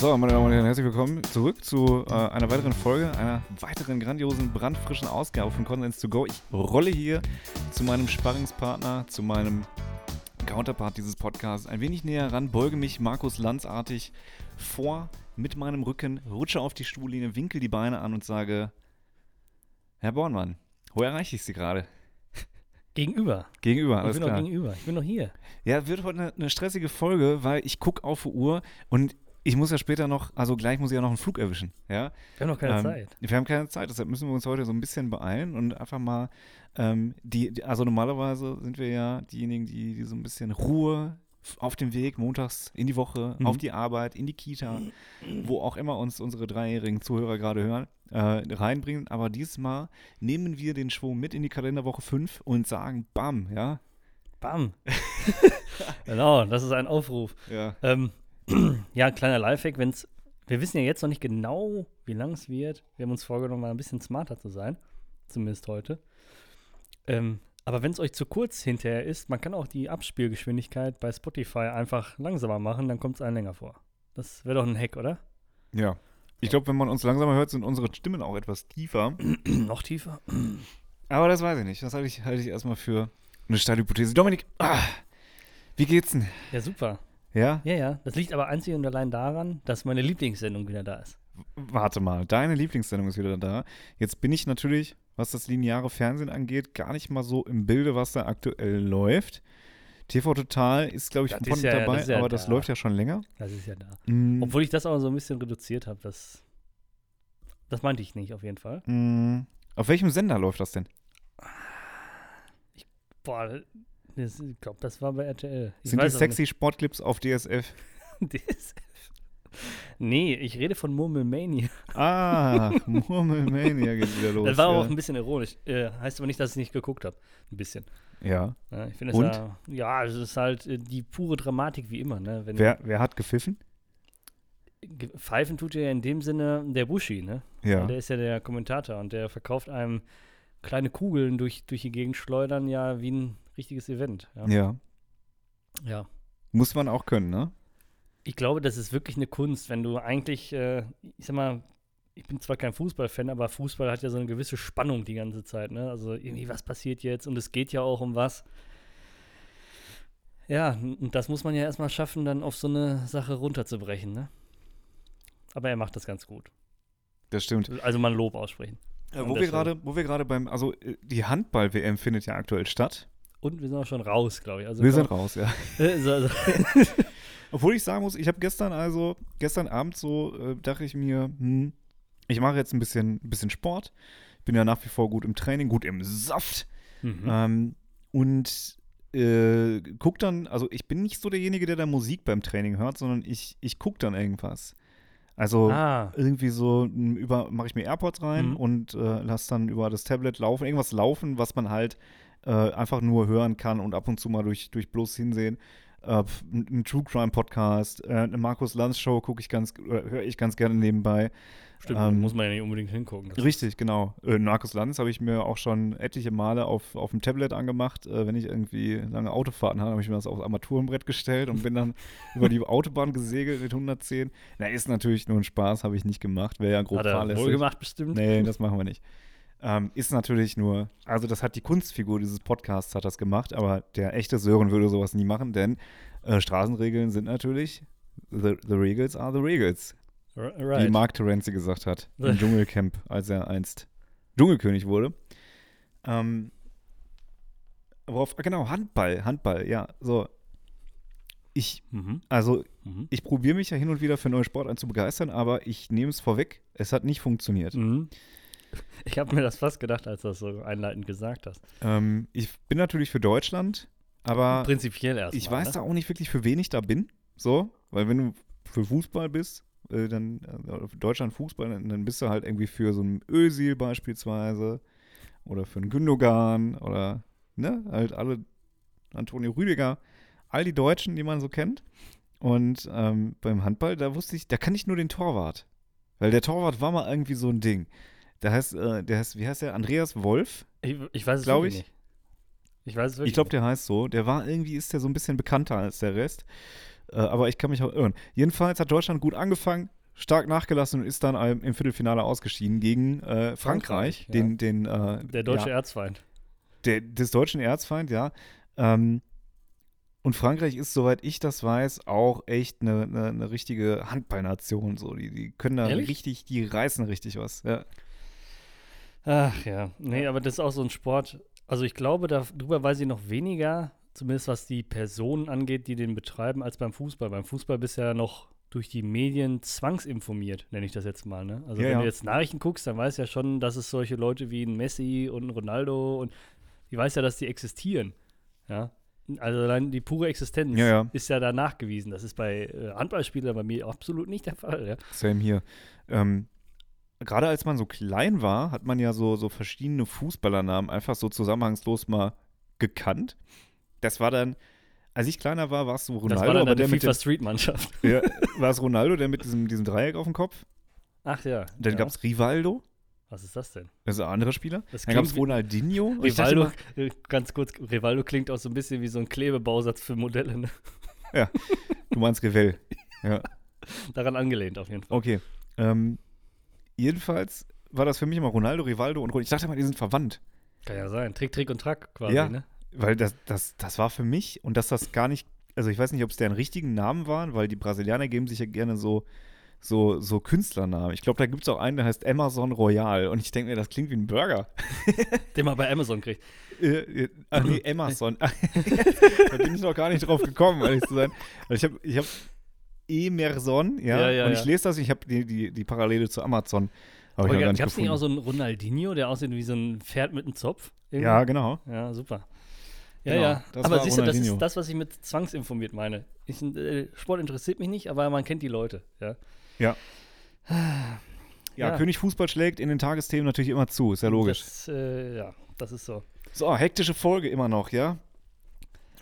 So, meine Damen und Herren, herzlich willkommen zurück zu äh, einer weiteren Folge, einer weiteren grandiosen, brandfrischen Ausgabe von Consens to Go. Ich rolle hier zu meinem Sparringspartner, zu meinem Counterpart dieses Podcasts ein wenig näher ran, beuge mich Markus Lanzartig vor mit meinem Rücken, rutsche auf die Stuhllinie, winkel die Beine an und sage: Herr Bornmann, wo erreiche ich Sie gerade? Gegenüber. Gegenüber, alles ich bin klar. noch gegenüber. Ich bin noch hier. Ja, wird heute eine, eine stressige Folge, weil ich gucke auf die Uhr und ich muss ja später noch, also gleich muss ich ja noch einen Flug erwischen, ja. Wir haben noch keine Ähm, Zeit. Wir haben keine Zeit, deshalb müssen wir uns heute so ein bisschen beeilen und einfach mal, ähm, die, die- also normalerweise sind wir ja diejenigen, die, die so ein bisschen Ruhe auf dem Weg, montags in die Woche, Mhm. auf die Arbeit, in die Kita, wo auch immer uns unsere dreijährigen Zuhörer gerade hören, äh, reinbringen. Aber diesmal nehmen wir den Schwung mit in die Kalenderwoche 5 und sagen, bam, ja. Bam. genau, das ist ein Aufruf. Ja. Ähm, ja, kleiner Lifehack, wenn's. Wir wissen ja jetzt noch nicht genau, wie lang es wird. Wir haben uns vorgenommen, mal ein bisschen smarter zu sein. Zumindest heute. Ähm, aber wenn es euch zu kurz hinterher ist, man kann auch die Abspielgeschwindigkeit bei Spotify einfach langsamer machen, dann kommt es einem länger vor. Das wäre doch ein Hack, oder? Ja. Ich glaube, wenn man uns langsamer hört, sind unsere Stimmen auch etwas tiefer. noch tiefer? Aber das weiß ich nicht. Das halte ich, halte ich erstmal für eine steile Hypothese. Dominik, ah, wie geht's denn? Ja, super. Ja? Ja, ja. Das liegt aber einzig und allein daran, dass meine Lieblingssendung wieder da ist. Warte mal, deine Lieblingssendung ist wieder da. Jetzt bin ich natürlich, was das lineare Fernsehen angeht, gar nicht mal so im Bilde, was da aktuell läuft. TV Total ist, glaube ich, Das von ja- dabei, das ja aber das da. läuft ja schon länger. Das ist ja da. Mm, Obwohl ich das aber so ein bisschen reduziert habe, das, das meinte ich nicht auf jeden Fall. mm, auf welchem Sender läuft das denn? Boah, das, ich glaube, das war bei RTL. Ich Sind die sexy Sportclips auf DSF? nicht. DSF. Nee, ich rede von Murmelmania. Ah, Murmelmania geht wieder los. das war ja. auch ein bisschen ironisch. Äh, heißt aber nicht, dass ich nicht geguckt habe. Ein bisschen. ja. Ja, ich finde es Und? ja, ja, es ist halt äh, die pure Dramatik wie immer. Ne? Wenn Wer, wer hat gepfiffen? ge- Pfeifen tut ja in dem Sinne der Bushi, ne? Ja. Der ist ja der Kommentator und der verkauft einem kleine Kugeln durch, durch die Gegend schleudern, ja, wie ein richtiges Event. Ja. Ja. ja. Muss man auch können, ne? Ich glaube, das ist wirklich eine Kunst, wenn du eigentlich, äh, ich sag mal, ich bin zwar kein Fußballfan, aber Fußball hat ja so eine gewisse Spannung die ganze Zeit, ne? Also irgendwie, was passiert jetzt? Und es geht ja auch um was. Ja, und das muss man ja erstmal schaffen, dann auf so eine Sache runterzubrechen, ne? Aber er macht das ganz gut. Das stimmt. Also mal Lob aussprechen. Und wo wir gerade, wo wir gerade beim, also äh, die Handball-WM findet ja aktuell statt. Und wir sind auch schon raus, glaube ich. Also wir komm, sind raus, ja. Äh, so, also, Obwohl ich sagen muss, ich habe gestern also, gestern Abend so, äh, dachte ich mir, hm, ich mache jetzt ein bisschen, bisschen Sport. Bin ja nach wie vor gut im Training, gut im Saft. mhm. Ähm, und äh, guck dann, also ich bin nicht so derjenige, der da Musik beim Training hört, sondern ich, ich guck dann irgendwas. Also ah, irgendwie so m, über mache ich mir AirPods rein Mhm. und äh, lass dann über das Tablet laufen, irgendwas laufen, was man halt äh, einfach nur hören kann und ab und zu mal durch, durch bloß hinsehen. Äh, ein True Crime Podcast, äh, eine Markus Lanz Show gucke ich ganz, höre ich ganz gerne nebenbei. stimmt, ähm, muss man ja nicht unbedingt hingucken. Richtig, genau. Äh, Markus Lanz habe ich mir auch schon etliche Male auf, auf dem Tablet angemacht. Äh, wenn ich irgendwie lange Autofahrten hatte, habe ich mir das aufs Armaturenbrett gestellt und bin dann über die Autobahn gesegelt mit 110. Na, ist natürlich nur ein Spaß, habe ich nicht gemacht. Wäre ja grob Hat er fahrlässig. wohl gemacht bestimmt. Nee, das machen wir nicht. Ähm, ist natürlich nur, also das hat die Kunstfigur dieses Podcasts hat das gemacht, aber der echte Sören würde sowas nie machen, denn äh, Straßenregeln sind natürlich, the, the Regals are the Regals R- wie Right. Mark Terenzi gesagt hat im Dschungelcamp, als er einst Dschungelkönig wurde. Ähm, worauf, genau, Handball, Handball, ja, so. Ich, Mhm. also, Mhm. ich probiere mich ja hin und wieder für neue Sportarten zu begeistern, aber ich nehme es vorweg, es hat nicht funktioniert. Mhm. Ich habe mir das fast gedacht, als du das so einleitend gesagt hast. Ähm, ich bin natürlich für Deutschland, aber Prinzipiell erst. ich weiß ne? da auch nicht wirklich, für wen ich da bin. So, weil wenn du für Fußball bist, äh, dann äh, Deutschland Fußball, dann, dann bist du halt irgendwie für so einen Özil beispielsweise oder für einen Gündogan oder ne, halt alle Antonio Rüdiger, all die Deutschen, die man so kennt. Und ähm, beim Handball, da wusste ich, da kann ich nur den Torwart. Weil der Torwart war mal irgendwie so ein Ding. Der heißt, äh, der heißt, wie heißt der? Andreas Wolf? Ich, ich weiß es Glaub wirklich ich. nicht. Ich weiß es wirklich Ich glaube, der heißt so. Der war irgendwie, ist der so ein bisschen bekannter als der Rest. Äh, aber ich kann mich auch irren. Jedenfalls hat Deutschland gut angefangen, stark nachgelassen und ist dann im Viertelfinale ausgeschieden gegen äh, Frankreich, Frankreich, ja. den, den äh, Der deutsche ja, Erzfeind. der, des deutschen Erzfeind, ja. Ähm, und Frankreich ist, soweit ich das weiß, auch echt eine, eine, eine richtige Handballnation. So. Die, die können da Ehrlich? richtig, die reißen richtig was. Ja. Ach ja, nee, aber das ist auch so ein Sport. Also ich glaube, darüber weiß ich noch weniger, zumindest was die Personen angeht, die den betreiben, als beim Fußball. Beim Fußball bist du ja noch durch die Medien zwangsinformiert, nenne ich das jetzt mal. Ne? Also Ja, wenn ja. du jetzt Nachrichten guckst, dann weißt du ja schon, dass es solche Leute wie ein Messi und ein Ronaldo und ich weiß ja, dass die existieren. Ja. Also allein die pure Existenz Ja, ist ja da nachgewiesen. Das ist bei äh, Handballspielern bei mir absolut nicht der Fall. Same hier. Ähm, Gerade als man so klein war, hat man ja so, so verschiedene Fußballernamen einfach so zusammenhangslos mal gekannt. Das war dann, als ich kleiner war, war es so Ronaldo, Das war dann aber der FIFA Street Mannschaft. ja, war es Ronaldo, der mit diesem, diesem Dreieck auf dem Kopf. Ach ja. Dann ja. gab es Rivaldo, Was ist das denn? das ist ein anderer Spieler. Das Dann gab es Ronaldinho. Rivaldo, immer, äh, ganz kurz, Rivaldo klingt auch so ein bisschen wie so ein Klebebausatz für Modelle. Ne? du meinst Revell. Ja, Daran angelehnt auf jeden Fall. okay. Ähm, jedenfalls war das für mich immer Ronaldo, Rivaldo und Ron- ich dachte immer, die sind verwandt. Kann ja sein. Trick, Trick und Track quasi, Ja. ne? Weil das, das, das war für mich und dass das gar nicht, also ich weiß nicht, ob es deren richtigen Namen waren, weil die Brasilianer geben sich ja gerne so, so, so Künstlernamen. Ich glaube, da gibt es auch einen, der heißt Amazon Royal und ich denke mir, das klingt wie ein Burger. Den man bei Amazon kriegt. Äh, äh, ach nee, Amazon. da bin ich noch gar nicht drauf gekommen, ehrlich zu sein. Weil ich habe ich hab Emerson, ja, Ja, ja, und ich lese das, ich habe die, die, die Parallele zu Amazon. Habe ich gab es nicht auch so einen Ronaldinho, der aussieht wie so ein Pferd mit einem Zopf? Irgendwie? ja, genau. Ja, super. Ja, Genau, ja. das aber siehst du, das ist das, was ich mit zwangsinformiert meine. Ich, äh, Sport interessiert mich nicht, aber man kennt die Leute. Ja. Ja. Ja, Ja. König Fußball schlägt in den Tagesthemen natürlich immer zu, ist ja logisch. Das, äh, ja, das ist so. So, hektische Folge immer noch, ja?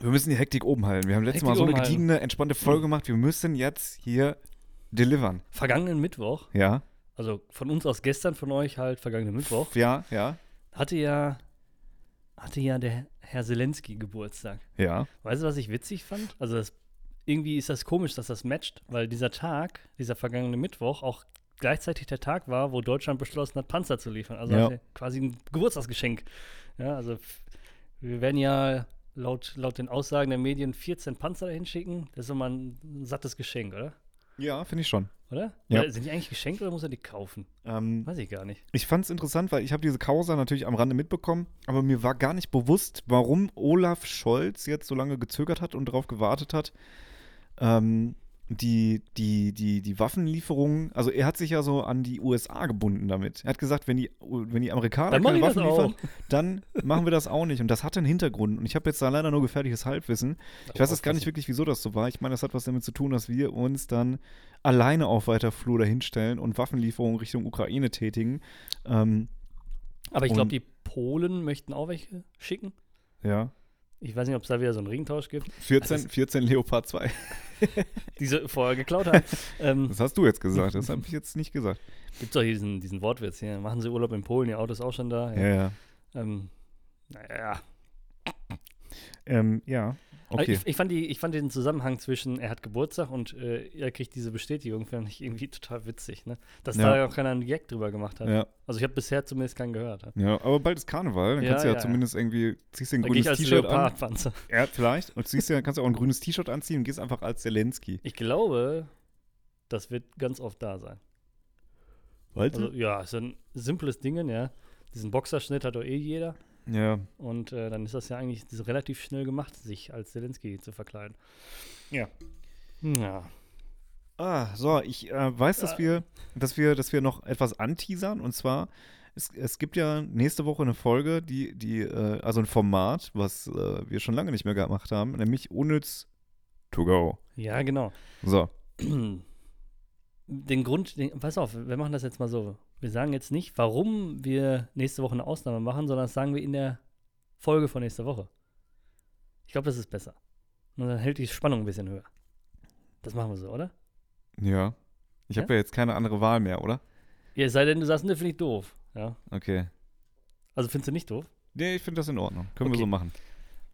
Wir müssen die Hektik oben halten. Wir haben letztes Hektik Mal so eine oben halten. gediegene, entspannte Folge gemacht. Wir müssen jetzt hier delivern. Vergangenen Mittwoch, Ja? also von uns aus gestern, von euch halt vergangenen Mittwoch, Ja, ja, hatte ja, hatte ja der Herr Zelensky Geburtstag. ja. Weißt du, was ich witzig fand? Also das, irgendwie ist das komisch, dass das matcht, weil dieser Tag, dieser vergangene Mittwoch, auch gleichzeitig der Tag war, wo Deutschland beschlossen hat, Panzer zu liefern. Also Ja. quasi ein Geburtstagsgeschenk. Ja, also f- wir werden ja laut, laut den Aussagen der Medien 14 Panzer dahin schicken. Das ist immer ein, ein sattes Geschenk, oder? Ja, finde ich schon. Oder? Ja. Oder sind die eigentlich geschenkt oder muss er die kaufen? Ähm, Weiß ich gar nicht. ich fand es interessant, weil ich habe diese Causa natürlich am Rande mitbekommen, aber mir war gar nicht bewusst, warum Olaf Scholz jetzt so lange gezögert hat und darauf gewartet hat, ähm, die, die, die, die Waffenlieferungen, also er hat sich ja so an die USA gebunden damit. Er hat gesagt, wenn die, wenn die Amerikaner Dann keine Waffen liefern, dann machen wir das auch nicht. Und das hat einen Hintergrund. Und ich habe jetzt da leider nur gefährliches Halbwissen. Ich weiß jetzt gar nicht wirklich, wieso das so war. Ich meine, das hat was damit zu tun, dass wir uns dann alleine auf weiter Flur dahinstellen und Waffenlieferungen Richtung Ukraine tätigen. Ähm, Aber ich glaube, die Polen möchten auch welche schicken. ja. Ich weiß nicht, ob es da wieder so einen Ringtausch gibt, 14, Also es- 14 Leopard 2. die sie vorher geklaut haben. ähm, Das hast du jetzt gesagt. Das habe ich jetzt nicht gesagt. Gibt doch hier diesen, diesen Wortwitz hier. Machen Sie Urlaub in Polen, Ihr Auto ist auch schon da. Ja, ja. Ähm, naja. Ähm, ja. Okay. Ich, ich, fand die, ich fand den Zusammenhang zwischen, er hat Geburtstag und äh, er kriegt diese Bestätigung, fand ich irgendwie total witzig. Ne? Dass Ja. da auch keiner einen Gag drüber gemacht hat. Ja, Also ich habe bisher zumindest keinen gehört. Ja. ja, aber bald ist Karneval. Dann Ja, kannst du ja, zumindest irgendwie, ziehst dir ein Da grünes T-Shirt an. Ja, vielleicht. Und ziehst dir, kannst du auch ein grünes T-Shirt anziehen und gehst einfach als Zelensky. Ich glaube, das wird ganz oft da sein. Weißt Also ja, ist ein simples Ding, ja. Diesen Boxerschnitt hat doch eh jeder. Ja. Und äh, dann ist das ja eigentlich so relativ schnell gemacht, sich als Zelensky zu verkleiden. Ja. Ja. Ah, so, ich äh, weiß, dass Ja. wir, dass wir, dass wir noch etwas anteasern und zwar, es, es gibt ja nächste Woche eine Folge, die, die, äh, also ein Format, was äh, wir schon lange nicht mehr gemacht haben, nämlich Unnütz to go. Ja, genau. So. Den Grund, den, pass auf, wir machen das jetzt mal so. Wir sagen jetzt nicht, warum wir nächste Woche eine Ausnahme machen, sondern das sagen wir in der Folge von nächster Woche. Ich glaube, das ist besser. Und dann hält die Spannung ein bisschen höher. Das machen wir so, oder? Ja. Ich Ja? habe ja jetzt keine andere Wahl mehr, oder? Ja, es sei denn, du sagst, ne, finde ich doof. Ja. Okay. Also findest du nicht doof? Nee, ich finde das in Ordnung. Können wir Okay. so machen.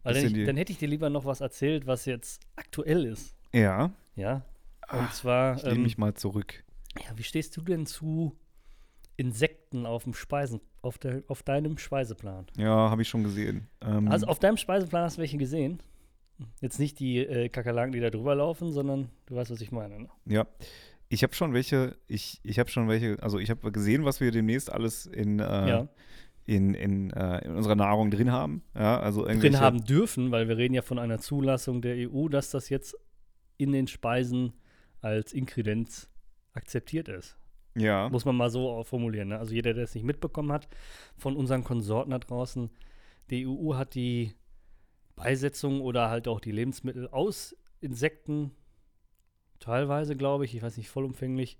Weil dann, ich, dann hätte ich dir lieber noch was erzählt, was jetzt aktuell ist. Ja. Ja. Und Ah, zwar, Ich nehme ähm, mich mal zurück. ja, wie stehst du denn zu Insekten auf dem Speisen, auf, der, auf deinem Speiseplan? Ja, habe ich schon gesehen. Ähm, Also auf deinem Speiseplan hast du welche gesehen? Jetzt nicht die äh, Kakerlaken, die da drüber laufen, sondern du weißt, was ich meine. Ne? ja. Ich habe schon welche, ich, ich habe schon welche, also ich habe gesehen, was wir demnächst alles in, äh, Ja. in, in, äh, in unserer Nahrung drin haben. Ja, also Drin haben dürfen, weil wir reden ja von einer Zulassung der EU, dass das jetzt in den Speisen als Inkredenz akzeptiert ist. Ja. Muss man mal so formulieren. Ne? Also jeder, der es nicht mitbekommen hat, von unseren Konsorten da draußen, die EU hat die Beisetzung oder halt auch die Lebensmittel aus Insekten, teilweise glaube ich, ich weiß nicht vollumfänglich,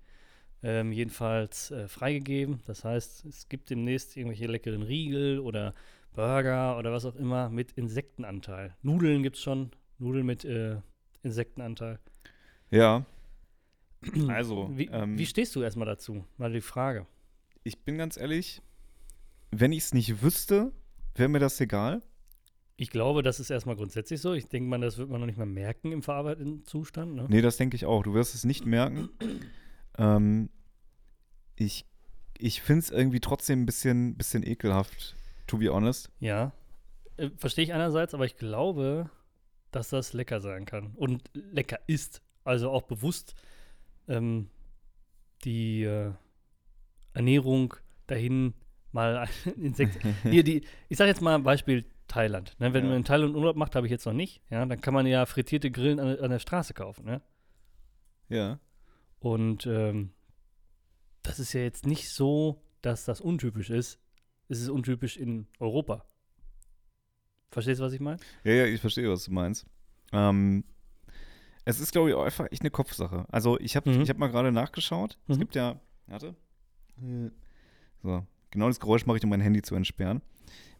ähm, jedenfalls äh, freigegeben. Das heißt, es gibt demnächst irgendwelche leckeren Riegel oder Burger oder was auch immer mit Insektenanteil. Nudeln gibt es schon, Nudeln mit äh, Insektenanteil. Ja. Also, Wie, ähm, wie stehst du erstmal dazu? Mal die Frage. ich bin ganz ehrlich, wenn ich es nicht wüsste, wäre mir das egal. Ich glaube, das ist erstmal grundsätzlich so. Ich denke mal, das wird man noch nicht mal merken im verarbeiteten Zustand. Ne? Nee, das denke ich auch. Du wirst es nicht merken. ähm, ich ich finde es irgendwie trotzdem ein bisschen, bisschen ekelhaft, to be honest. Ja. Äh, Verstehe ich einerseits, aber ich glaube, dass das lecker sein kann. Und lecker ist. Also auch bewusst ähm, die äh, Ernährung dahin mal Insekt. Hier, die, ich sage jetzt mal ein Beispiel Thailand. Ne? Wenn Ja. man in Thailand Urlaub macht, habe ich jetzt noch nicht. Ja, dann kann man ja frittierte Grillen an, an der Straße kaufen. Ne? Ja. Und ähm, das ist ja jetzt nicht so, dass das untypisch ist. Es ist untypisch in Europa. Verstehst du, was ich meine? Ja, ja, ich verstehe, was du meinst. Ähm, es ist, glaube ich, auch einfach echt eine Kopfsache. Also, ich habe Mhm. ich hab mal gerade nachgeschaut. Es Mhm. gibt ja. Warte. So. Genau das Geräusch mache ich, um mein Handy zu entsperren.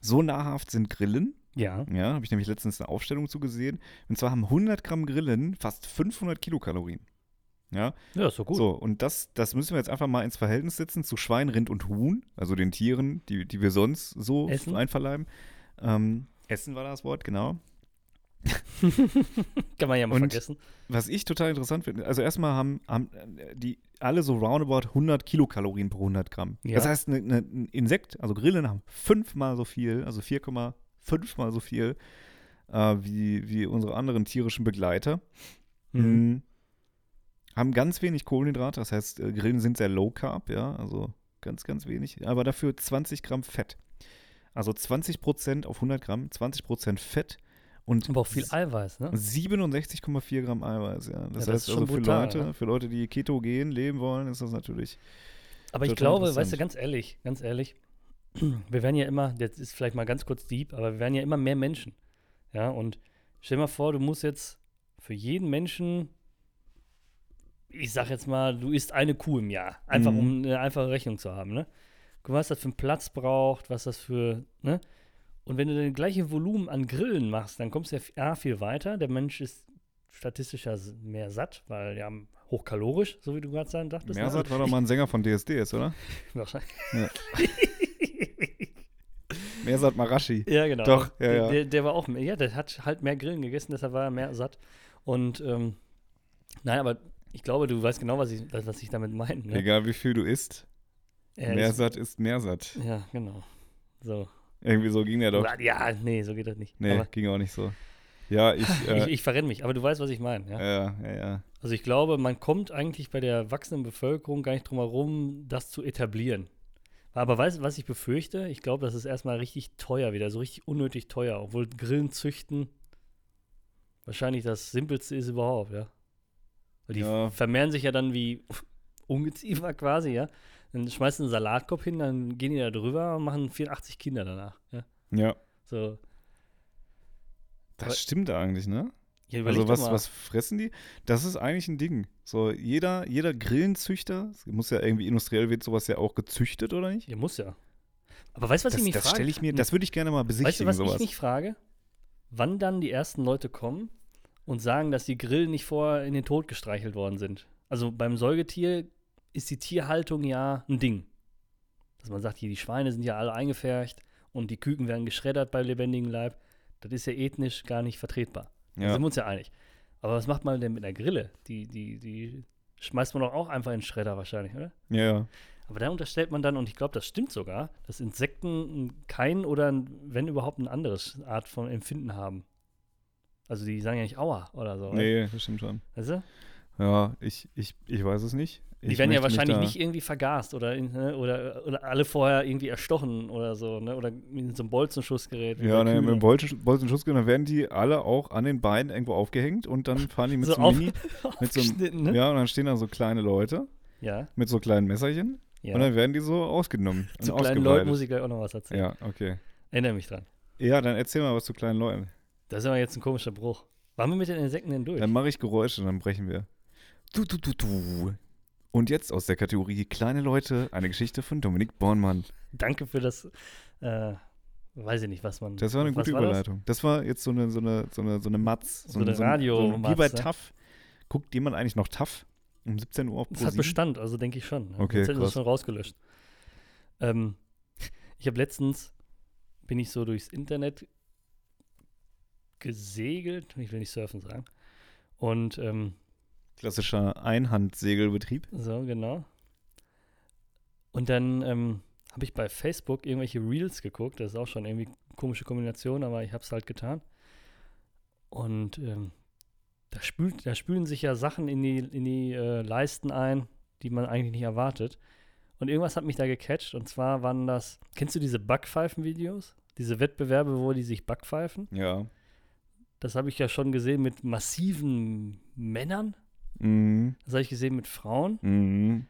So nahrhaft sind Grillen. Ja. Ja, habe ich nämlich letztens eine Aufstellung zugesehen. Und zwar haben 100 Gramm Grillen fast 500 Kilokalorien. Ja, Ja, ist so gut. so, und das, das müssen wir jetzt einfach mal ins Verhältnis setzen zu Schwein, Rind und Huhn, also den Tieren, die, die wir sonst so Essen. einverleiben. Ähm, Essen war das Wort, genau. Kann man ja mal Und- vergessen. Was ich total interessant finde, also erstmal haben, haben äh, die alle so roundabout 100 Kilokalorien pro 100 Gramm. Ja. Das heißt, ne, ne, ein Insekt, also Grillen haben fünfmal so viel, also 4,5 mal so viel äh, wie, wie unsere anderen tierischen Begleiter. Mhm. Mm, Haben ganz wenig Kohlenhydrate, das heißt, äh, Grillen sind sehr low carb, ja, also ganz, ganz wenig, aber dafür 20 Gramm Fett. Also 20 Prozent auf 100 Gramm, 20 Prozent Fett und Aber auch viel Eiweiß, ne? 67,4 Gramm Eiweiß, ja. Das das heißt also für brutal, Leute, ne? für Leute, die ketogen leben wollen, ist das natürlich. Aber ich glaube, weißt du, ganz ehrlich, ganz ehrlich, wir werden ja immer, das ist vielleicht mal ganz kurz deep, aber wir werden ja immer mehr Menschen. Ja, und stell dir mal vor, du musst jetzt für jeden Menschen, ich sag jetzt mal, du isst eine Kuh im Jahr. Einfach Mhm. um eine einfache Rechnung zu haben, ne? Guck mal, was das für einen Platz braucht, was das für, ne? Und wenn du das gleiche Volumen an Grillen machst, dann kommst du ja viel weiter. Der Mensch ist statistisch ja s- mehr satt, weil ja hochkalorisch, so wie du gerade sagen dachtest. ne? Mersat war doch mal ein Sänger von DSDS, oder? Wahrscheinlich. Ja. Mersat Marashi. Ja, genau. Doch, ja, der, ja. Der, der war auch, mehr- ja, der hat halt mehr Grillen gegessen, deshalb war er mehr satt. Und, ähm, nein, aber ich glaube, du weißt genau, was ich, was ich damit meine. Ne? Egal wie viel du isst, Er ist- Mersat ist Mersat. Ja, genau. So. Irgendwie so ging der doch. Ja, nee, so geht das nicht. Nee, Aber ging auch nicht so. Ja, ich. ich, Äh, ich verrenne mich, aber du weißt, was ich meine. Ja? ja, ja, ja. Also ich glaube, man kommt eigentlich bei der wachsenden Bevölkerung gar nicht drum herum, das zu etablieren. Aber weißt du, was ich befürchte? Ich glaube, das ist erstmal richtig teuer wieder, so richtig unnötig teuer, obwohl Grillen züchten wahrscheinlich das Simpelste ist überhaupt, ja. Weil die Ja. vermehren sich ja dann wie Ungeziefer quasi, ja. Dann schmeißt du einen Salatkopf hin, dann gehen die da drüber und machen 84 Kinder danach, ja. Ja, So, das Aber- stimmt eigentlich, ne? ja, Also was, was fressen die? Das ist eigentlich ein Ding. So, jeder, jeder Grillenzüchter, muss ja irgendwie industriell wird sowas ja auch gezüchtet, oder nicht? Ja, muss ja. Aber weißt du, was das ich mich das frage? stelle ich mir, das würde ich gerne mal Weißt du, besichtigen, was sowas. ich mich frage? Wann dann die ersten Leute kommen und sagen, dass die Grillen nicht vorher in den Tod gestreichelt worden sind. Also beim Säugetier ist die Tierhaltung ja ein Ding. Dass man sagt, hier die Schweine sind ja alle eingefärcht und die Küken werden geschreddert bei lebendigem Leib. Das ist ja ethnisch gar nicht vertretbar. Da ja. sind wir uns ja einig. Aber was macht man denn mit einer Grille? Die, die, die schmeißt man doch auch einfach in den Schredder wahrscheinlich, oder? Ja. Aber da unterstellt man dann, und ich glaube, das stimmt sogar, dass Insekten kein oder wenn überhaupt ein anderes Art von Empfinden haben. Also die sagen ja nicht Aua oder so. oder? Nee, das stimmt schon. Weißt du? Ja, ich, ich, ich weiß es nicht. Die Ich werden ja wahrscheinlich nicht irgendwie vergast oder, ne, oder, oder alle vorher irgendwie erstochen oder so, ne? Oder in so einem Bolzenschussgerät. Ja, ne, mit Kühen. dem Bolzen- Bolzenschussgewehr, dann werden die alle auch an den Beinen irgendwo aufgehängt und dann fahren die mit so so, auf, Mini. Mit so einem, ne? Ja, und dann stehen da so kleine Leute Ja, mit so kleinen Messerchen ja. und dann werden die so ausgenommen. Zu kleinen. Leuten muss ich gleich auch noch was erzählen. Ja, okay. Erinnere mich dran. Ja, dann erzähl mal was zu kleinen Leuten. Das ist aber jetzt ein komischer Bruch. Waren wir mit den Insekten denn durch? Dann mache ich Geräusche, dann brechen wir. Du, du, du, du. Und jetzt aus der Kategorie Kleine Leute, eine Geschichte von Dominik Bornmann. Danke für das, äh, weiß ich nicht, was man. Das war eine gute war das? Überleitung. Das? war jetzt so eine, so eine, so eine, so eine Matz. So eine Radio- So eine, wie bei ne? TAF. Guckt jemand eigentlich noch TAF? Um 17 Uhr auf Es hat Pro7? Bestand, also denke ich schon. Okay, Jetzt hätten krass. schon rausgelöscht. Ähm, ich habe letztens, bin ich so durchs Internet gesegelt, ich will nicht surfen sagen. Und ähm, Klassischer Einhandsegelbetrieb. so, genau. Und dann ähm, habe ich bei Facebook irgendwelche Reels geguckt. Das ist auch schon irgendwie komische Kombination, aber ich habe es halt getan. Und ähm, da, spült, da spülen sich ja Sachen in die, in die äh, Leisten ein, die man eigentlich nicht erwartet. Und irgendwas hat mich da gecatcht. Und zwar waren das, kennst du diese Backpfeifen-Videos? Diese Wettbewerbe, wo die sich backpfeifen? Ja. Das habe ich ja schon gesehen mit massiven Männern. Mhm. Das habe ich gesehen mit Frauen. Mhm.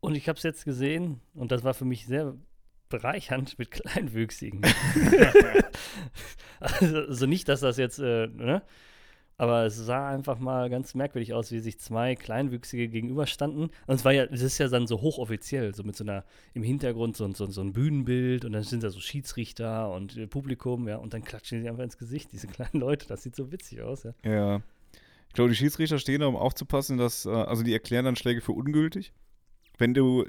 Und ich habe es jetzt gesehen und das war für mich sehr bereichernd mit Kleinwüchsigen. also, also nicht, dass das jetzt, äh, ne? Aber es sah einfach mal ganz merkwürdig aus, wie sich zwei Kleinwüchsige gegenüberstanden. Und es war ja, es ist ja dann so hochoffiziell, so mit so einer, im Hintergrund so, ein- so, so ein Bühnenbild und dann sind da so Schiedsrichter und äh, Publikum, ja, und dann klatschen sie einfach ins Gesicht, diese kleinen Leute. Das sieht so witzig aus, ja. Ja. Ich glaube, die Schiedsrichter stehen da, um aufzupassen, dass, äh, also die erklären dann Schläge für ungültig. Wenn du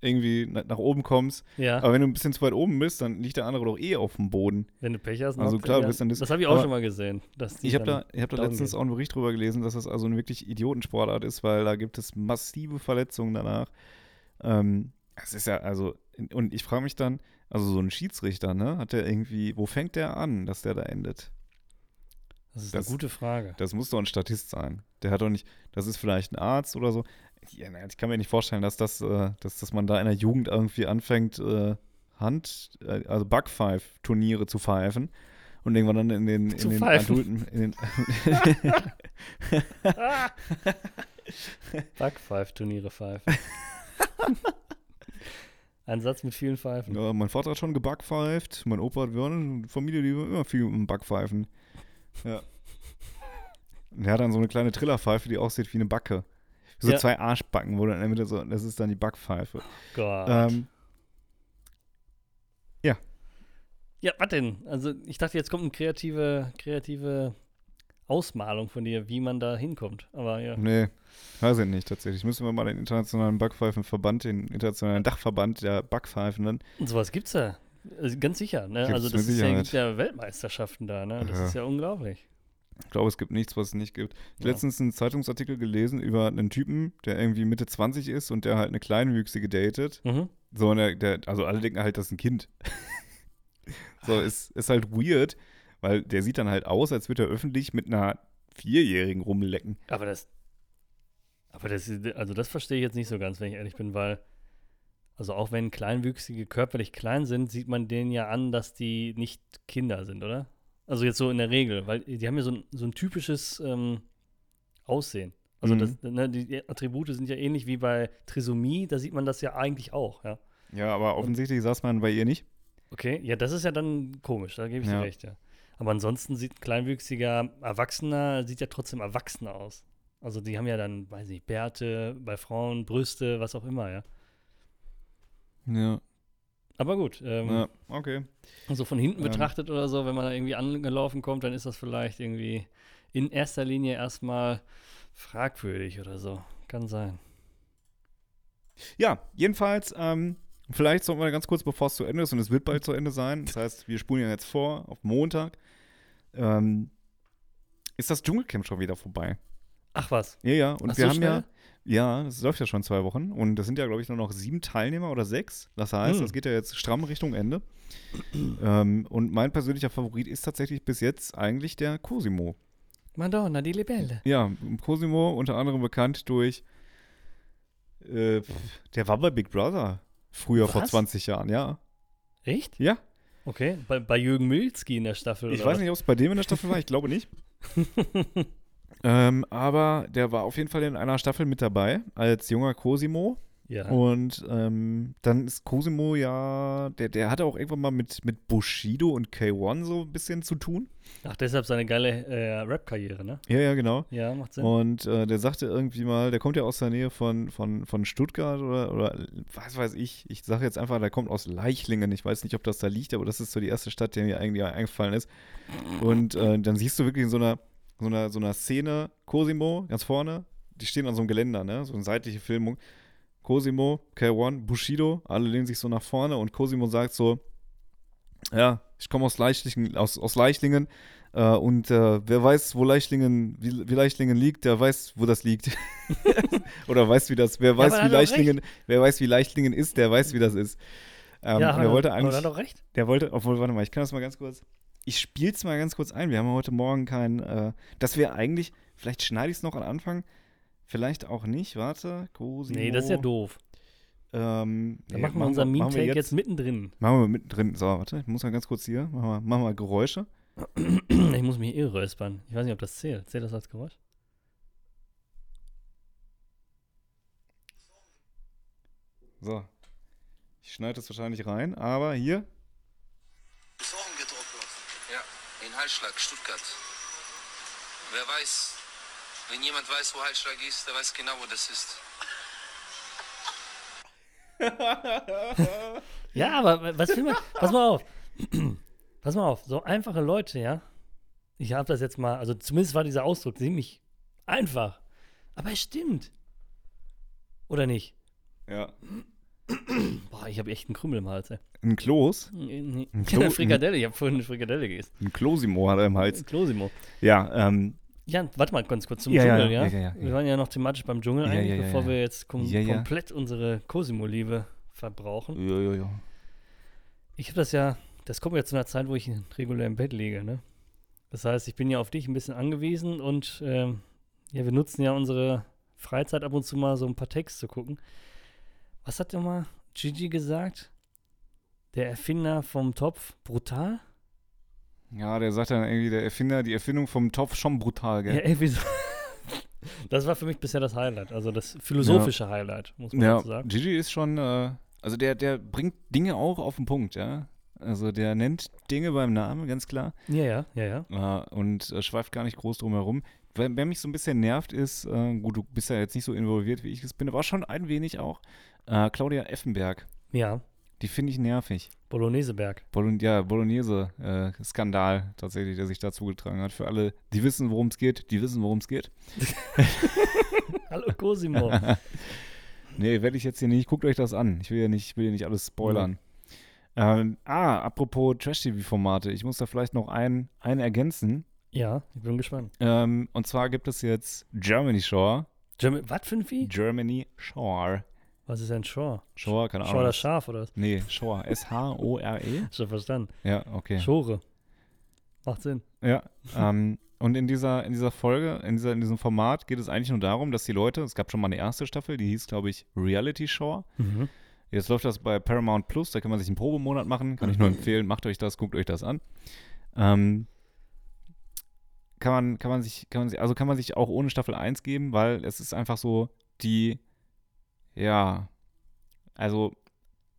irgendwie na- nach oben kommst, Ja, aber wenn du ein bisschen zu weit oben bist, dann liegt der andere doch eh auf dem Boden. wenn du Pech hast. also klar, du bist dann dis- das habe ich auch schon mal gesehen. Ich habe da, ich hab da letztens auch einen Bericht drüber gelesen, dass das also eine wirklich Idiotensportart ist, weil da gibt es massive Verletzungen danach. Ähm, es ist ja, also, und ich frage mich dann, also so ein Schiedsrichter, ne, hat der irgendwie, wo fängt der an, dass der da endet? Das ist Das- eine gute Frage. Das muss doch ein Statist sein. Der hat doch nicht, das ist vielleicht ein Arzt oder so. Na, ich kann mir nicht vorstellen, dass das, äh, dass, dass man da in der Jugend irgendwie anfängt, äh, Hand, äh, also Backpfeif-Turniere zu pfeifen und irgendwann dann in den, in den adulten, in den, Backpfeif-Turniere pfeifen. Ein Satz mit vielen Pfeifen. ja, mein Vater hat schon gebackpfeift, mein Opa hat eine Familie, die immer viel im Backpfeifen. Ja. Und er hat dann so eine kleine Trillerpfeife, die aussieht wie eine Backe. So Ja. zwei Arschbacken, wo dann in der Mitte so, das ist dann die Backpfeife. Gott. Ähm, ja, was denn? Also, ich dachte, jetzt kommt eine kreative, kreative Ausmalung von dir, wie man da hinkommt. Aber ja. Nee, weiß ich nicht tatsächlich. Müssen wir mal den internationalen Backpfeifenverband, den internationalen Dachverband der Backpfeifen Und sowas gibt's ja. Also, ganz sicher, ne? Gibt's also, das ist ja, gibt ja Weltmeisterschaften da, ne? Das Ja. ist ja unglaublich. Ich glaube, es gibt nichts, was es nicht gibt. Ich habe Ja. letztens einen Zeitungsartikel gelesen über einen Typen, der irgendwie Mitte 20 ist und der halt eine Kleinwüchsige datet. Mhm. So, der, der, also alle denken halt, das ist ein Kind. so, ist, ist halt weird, weil der sieht dann halt aus, als würde er öffentlich mit einer Vierjährigen rumlecken. Aber das. Aber das, also das verstehe ich jetzt nicht so ganz, wenn ich ehrlich bin, weil, also auch wenn Kleinwüchsige körperlich klein sind, sieht man denen ja an, dass die nicht Kinder sind, oder? Also jetzt so in der Regel, weil die haben ja so ein, so ein typisches ähm, Aussehen. Also Mhm. das, ne, die Attribute sind ja ähnlich wie bei Trisomie, da sieht man das ja eigentlich auch, ja. Ja, aber offensichtlich saß man bei ihr nicht. Okay, ja, das ist ja dann komisch, da gebe ich Ja. dir recht, ja. Aber ansonsten sieht ein kleinwüchsiger Erwachsener, sieht ja trotzdem erwachsener aus. Also die haben ja dann, weiß nicht, Bärte, bei Frauen, Brüste, was auch immer, ja. Ja, Aber gut, ähm, ja okay. so von hinten Ähm. betrachtet oder so, wenn man da irgendwie angelaufen kommt, dann ist das vielleicht irgendwie in erster Linie erstmal fragwürdig oder so. Kann sein. Ja, jedenfalls, ähm, vielleicht sollten wir ganz kurz, bevor es zu Ende ist, und es wird bald zu Ende sein, das heißt, wir spulen ja jetzt vor auf Montag, ähm, ist das Dschungelcamp schon wieder vorbei. Ach was. Ja, ja. Und Ach, wir so haben schnell? ja, ja, das läuft ja schon zwei Wochen. Und das sind ja, glaube ich, nur noch sieben Teilnehmer oder sechs. Das heißt, Hm. das geht ja jetzt stramm Richtung Ende. ähm, und mein persönlicher Favorit ist tatsächlich bis jetzt eigentlich der Cosimo. Madonna, die Libelle. Ja, Cosimo unter anderem bekannt durch, äh, der war bei Big Brother früher vor Was? 20 Jahren, ja. Echt? Ja, Okay. Bei, bei Jürgen Milzki in der Staffel. ich weiß nicht, ob es bei dem in der Staffel war, ich glaube nicht. ähm, aber der war auf jeden Fall in einer Staffel mit dabei als junger Cosimo. Ja. Und ähm, dann ist Cosimo ja, der, der hatte auch irgendwann mal mit, mit Bushido und K1 so ein bisschen zu tun. Ach, deshalb seine geile äh, Rap-Karriere, ne? Ja, ja, genau. Ja, macht Sinn. Und äh, der sagte irgendwie mal, der kommt ja aus der Nähe von, von, von Stuttgart oder, oder was weiß ich. Ich sage jetzt einfach, der kommt aus Leichlingen. Ich weiß nicht, ob das da liegt, aber das ist so die erste Stadt, die mir eigentlich eingefallen ist. Und äh, dann siehst du wirklich in so einer, so einer, so einer Szene Cosimo ganz vorne, die stehen an so einem Geländer, ne? So eine seitliche Filmung. Cosimo, K1, Bushido, alle lehnen sich so nach vorne und Cosimo sagt so, ja, ich komme aus Leichlingen, aus, aus Leichlingen äh, und äh, wer weiß, wo Leichlingen, wie, wie Leichlingen liegt, der weiß, wo das liegt. Oder weiß, wie das, wer weiß, aber wie Leichlingen, wer weiß, wie Leichtlingen ist, der weiß, wie das ist. Ähm, ja, und hat er er- wollte eigentlich, er hat doch recht. der wollte, obwohl, warte mal, ich kann das mal ganz kurz. Ich spiel's mal ganz kurz ein. Wir haben heute Morgen kein, äh, dass wir eigentlich, vielleicht schneide ich es noch am Anfang, vielleicht auch nicht. Warte, Cosimo. Nee, das ist ja doof. Ähm, Dann nee, machen wir unser Meme-Take jetzt, mittendrin. Machen wir mittendrin. So, warte, ich muss mal ganz kurz hier, machen wir, machen wir Geräusche. ich muss mich eh räuspern. Ich weiß nicht, ob das zählt. Zählt das als Geräusch? So. Ich schneide das wahrscheinlich rein, aber hier. Halsschlag, Stuttgart. Wer weiß, wenn jemand weiß, wo Halsschlag ist, der weiß genau, wo das ist. Ja, aber was will man? Pass mal auf. Pass mal auf. So einfache Leute, ja. Ich habe das jetzt mal, also zumindest war dieser Ausdruck ziemlich einfach. Aber es stimmt. Oder nicht? Ja. Boah, ich habe echt einen Krümmel im Hals, ey. Ein Kloß. Nee. Ein Klo- Frikadelle, ich habe vorhin eine Frikadelle gegessen. Ein Klosimo hat er im Hals. Klosimo. Ja, ähm, Ja, warte mal ganz kurz zum Ja, Dschungel, ja? ja, Wir waren ja noch thematisch beim Dschungel eigentlich, bevor wir jetzt kom komplett unsere Cosimo-Liebe verbrauchen. ja, ja, ja. Ich habe das ja, das kommt ja zu einer Zeit, wo ich regulär im Bett liege, ne? Das heißt, ich bin ja auf dich ein bisschen angewiesen und ähm, ja, wir nutzen ja unsere Freizeit ab und zu mal so ein paar Texte zu gucken. Was hat mal Gigi gesagt? Der Erfinder vom Topf, brutal? Ja, der sagt dann irgendwie, der Erfinder, die Erfindung vom Topf schon brutal, Ja, gell? irgendwie so. Das war für mich bisher das Highlight, also das philosophische Highlight, muss man Ja, dazu sagen. Gigi ist schon, äh, also der, der bringt Dinge auch auf den Punkt, ja. Also der nennt Dinge beim Namen, ganz klar. Ja, ja, ja, ja. Äh, und äh, schweift gar nicht groß drum herum. Wer, mich so ein bisschen nervt ist, äh, gut, du bist ja jetzt nicht so involviert, wie ich es bin, aber schon ein wenig auch, äh, Claudia Effenberg. Ja, Die finde ich nervig. Bologneseberg. Bolon ja, Bolognese-Skandal tatsächlich, der sich dazu getragen hat. Für alle, die wissen, worum es geht, die wissen, worum es geht. Hallo Cosimo. Nee, werde ich jetzt hier nicht. Guckt euch das an. Ich will ja nicht, ich will ja nicht alles spoilern. Ähm, ah, apropos Trash-TV-Formate. Ich muss da vielleicht noch einen, einen ergänzen. Ja, ich bin gespannt. Ähm, und zwar gibt es jetzt Germany Shore. German, was für ein Vieh? Germany Shore. Was ist ein Shore? Shore, keine Ahnung. Shore das Schaf oder was? Nee, Shore. S-H-O-R-E. Schon verstanden. Ja, okay. Shore. Macht Sinn. Ja. ähm, und in dieser, in dieser Folge, in, dieser, in diesem Format geht es eigentlich nur darum, dass die Leute, es gab schon mal eine erste Staffel, die hieß, glaube ich, Reality Shore. Mhm. Jetzt läuft das bei Paramount Plus, da kann man sich einen Probemonat machen, kann ich nur empfehlen, macht euch das, guckt euch das an. Ähm, kann man, kann man sich, kann man sich, also kann man sich auch ohne Staffel 1 geben, weil es ist einfach so die, ja, also